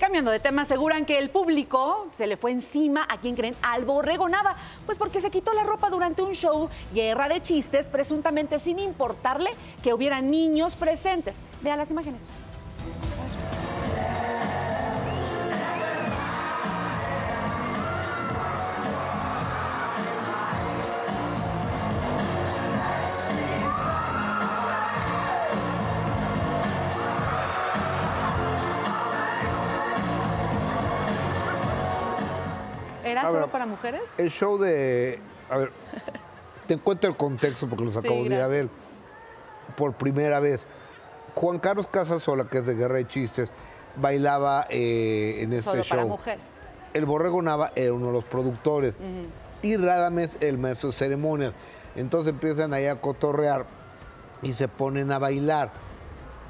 cambiando de tema, aseguran que el público se le fue encima a quien creen al borrego pues porque se quitó la ropa durante un show guerra de chistes, presuntamente sin importarle que hubiera niños presentes. Vean las imágenes. ¿Era solo para mujeres? El show de. A ver, te cuento el contexto porque los Sí, acabo de ir a ver por primera vez. Juan Carlos Casasola, que es de Guerra de Chistes, bailaba eh, en este Solo show. para mujeres. El Borrego Nava era uno de los productores. Y Radames, el maestro de ceremonias. Entonces empiezan ahí a cotorrear y se ponen a bailar.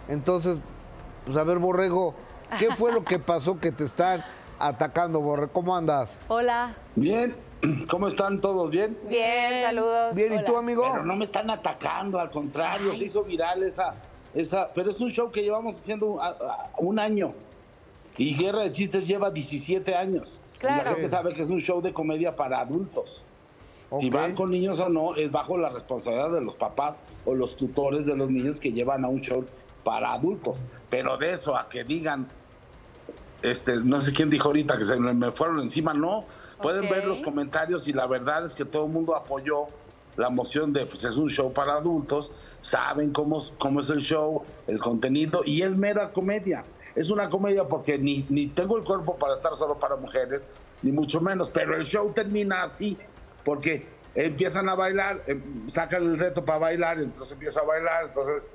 Entonces, pues a ver, Borrego, ¿qué fue lo que pasó que te están atacando, Borrego? ¿Cómo andas? Hola. Bien, ¿cómo están todos? ¿Bien? Bien, saludos. Bien, ¿y tú, amigo? Pero no me están atacando, al contrario, se hizo viral esa, esa, pero es un show que llevamos haciendo un, a- a- un año. Y Guerra de Chistes lleva 17 años. Y Claro. la gente sabe que es un show de comedia para adultos. Si Ok. van con niños o no, es bajo la responsabilidad de los papás o los tutores de los niños que llevan a un show para adultos. Pero de eso a que digan, este, no sé quién dijo ahorita que se me fueron encima, no. Pueden ver los comentarios y la verdad es que todo el mundo apoyó la moción de, pues es un show para adultos, saben cómo, es- cómo es el show, el contenido, y es mera comedia. Es una comedia porque ni, ni tengo el cuerpo para estar solo para mujeres, ni mucho menos, pero el show termina así, porque empiezan a bailar, em, sacan el reto para bailar, entonces empiezo a bailar, entonces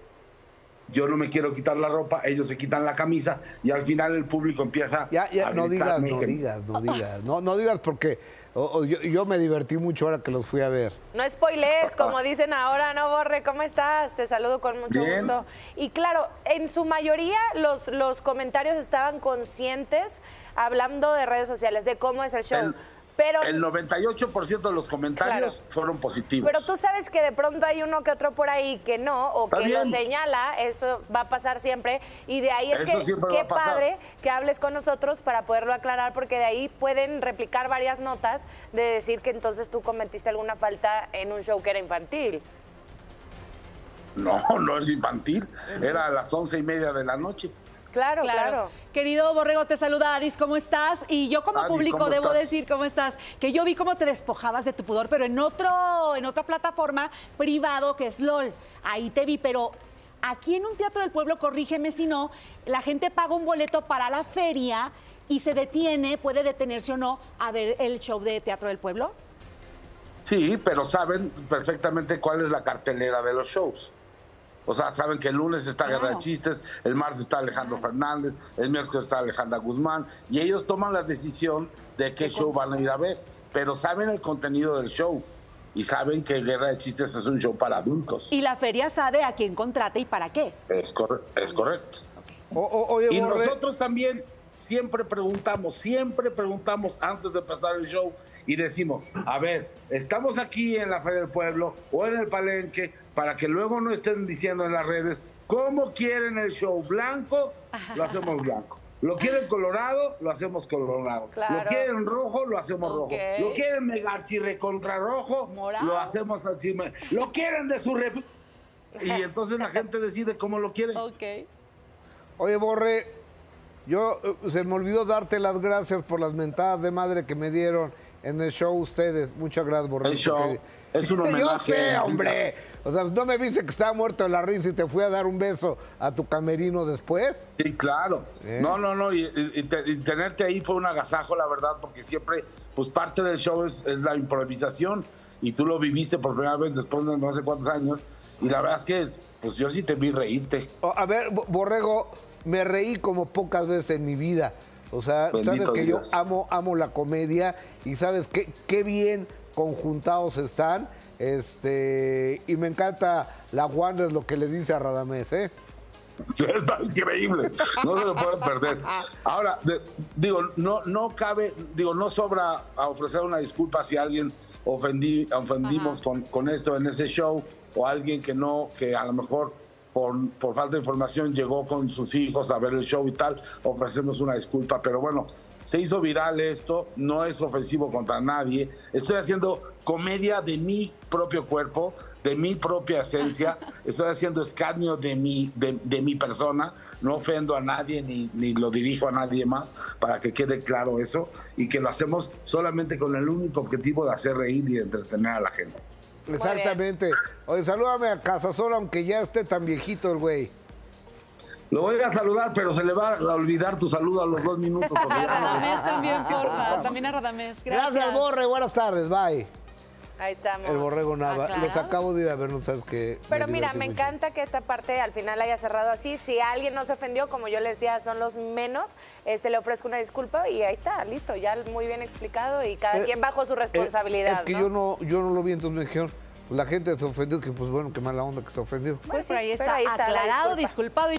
yo no me quiero quitar la ropa, ellos se quitan la camisa y al final el público empieza Ya, ya, a no digas, no que- digas, no digas. No, no digas porque o- o yo, yo me divertí mucho ahora que los fui a ver. No spoilees, como dicen ahora, no borre, ¿cómo estás? Te saludo con mucho Bien. gusto. Y claro, en su mayoría los, los comentarios estaban conscientes hablando de redes sociales, de cómo es el show. El- pero, El 98% de los comentarios Claro. fueron positivos. pero tú sabes que de pronto hay uno que otro por ahí que no, o que lo señala, eso va a pasar siempre. Y de ahí es Eso que qué padre que hables con nosotros para poderlo aclarar, porque de ahí pueden replicar varias notas de decir que entonces tú cometiste alguna falta en un show que era infantil. No, no es infantil. Era a las once y media de la noche. Claro, claro. Querido Borrego, te saluda Adis, ¿cómo estás? Y yo como Adis, público ¿cómo debo estás? decir cómo estás, que yo vi cómo te despojabas de tu pudor, pero en otro, en otra plataforma privado que es LOL. Ahí te vi, pero aquí en un teatro del pueblo, corrígeme si no, la gente paga un boleto para la feria y se detiene, puede detenerse o no, a ver el show de Teatro del Pueblo. Sí, pero saben perfectamente cuál es la cartelera de los shows. O sea, saben que el lunes está Guerra de. Chistes, el martes está Alejandro Fernández, el miércoles está Alejandra Guzmán, y ellos toman la decisión de qué show van a ir a ver. Pero saben el contenido del show y saben que Guerra de Chistes es un show para adultos. Y la feria sabe a quién contrata y para qué. Es, corre- es correcto. O- o- oye, Y Borre, nosotros también siempre preguntamos, siempre preguntamos antes de empezar el show y decimos, a ver, estamos aquí en la Feria del Pueblo o en el Palenque para que luego no estén diciendo en las redes, ¿cómo quieren el show? ¿Blanco? Lo hacemos blanco. ¿Lo quieren colorado? Lo hacemos colorado. Claro. ¿Lo quieren rojo? Lo hacemos rojo. ¿Lo quieren mega archirre contra rojo? Morado. Lo hacemos así. ¿Lo quieren de su... rep- Y entonces la gente decide cómo lo quiere. Ok. oye, Borre, yo eh, se me olvidó darte las gracias por las mentadas de madre que me dieron en el show ustedes. Muchas gracias, Borre. El show porque- es un Yo homenaje. sé, hombre. O sea, no me viste que estaba muerto de la risa y te fui a dar un beso a tu camerino después. Sí, claro. ¿Eh? No, no, no. Y, y- y te- y tenerte ahí fue un agasajo, la verdad, porque siempre, pues parte del show es, es la improvisación. Y tú lo viviste por primera vez después de no sé cuántos años. Y la verdad es que, es- pues yo sí te vi reírte. A ver, Bo- Borrego, me reí como pocas veces en mi vida. O sea, Bendito sabes que yo amo, amo la comedia y sabes qué, qué bien conjuntados están. Este, y me encanta la Wander lo que le dice a Radamés, ¿eh? Está increíble. No se lo pueden perder. Ahora, de- digo, no, no cabe, digo, no sobra a ofrecer una disculpa si alguien ofendí, ofendimos con, con esto en ese show o alguien que no, que a lo mejor por, por falta de información llegó con sus hijos a ver el show y tal, ofrecemos una disculpa, pero bueno, se hizo viral esto, no es ofensivo contra nadie, estoy haciendo comedia de mi propio cuerpo, de mi propia esencia, estoy haciendo escarnio de mi, de, de mi persona, no ofendo a nadie ni, ni lo dirijo a nadie más, para que quede claro eso, y que lo hacemos solamente con el único objetivo de hacer reír y entretener a la gente. Exactamente. Oye, salúdame a Casasola, aunque ya esté tan viejito el güey. Lo voy a saludar, pero se le va a olvidar tu saludo a los dos minutos. A Radamés también, porfa. También a Radamés. Gracias. Gracias, Borre. Buenas tardes. Bye. Ahí estamos. El borrego nada. Ah, claro. Los acabo de ir a ver, no sabes qué. Pero mira, me mucho. encanta que esta parte al final haya cerrado así. Si alguien no se ofendió, como yo les decía, son los menos, este, le ofrezco una disculpa y ahí está, listo, ya muy bien explicado y cada Eh, quien bajo su Eh, responsabilidad. Es que ¿no? yo no, yo no lo vi, entonces me dijeron, pues la gente se ofendió, que pues bueno, qué mala onda que se ofendió. Pues sí, Pero ahí pero está, ahí está la aclarado, disculpa. disculpado y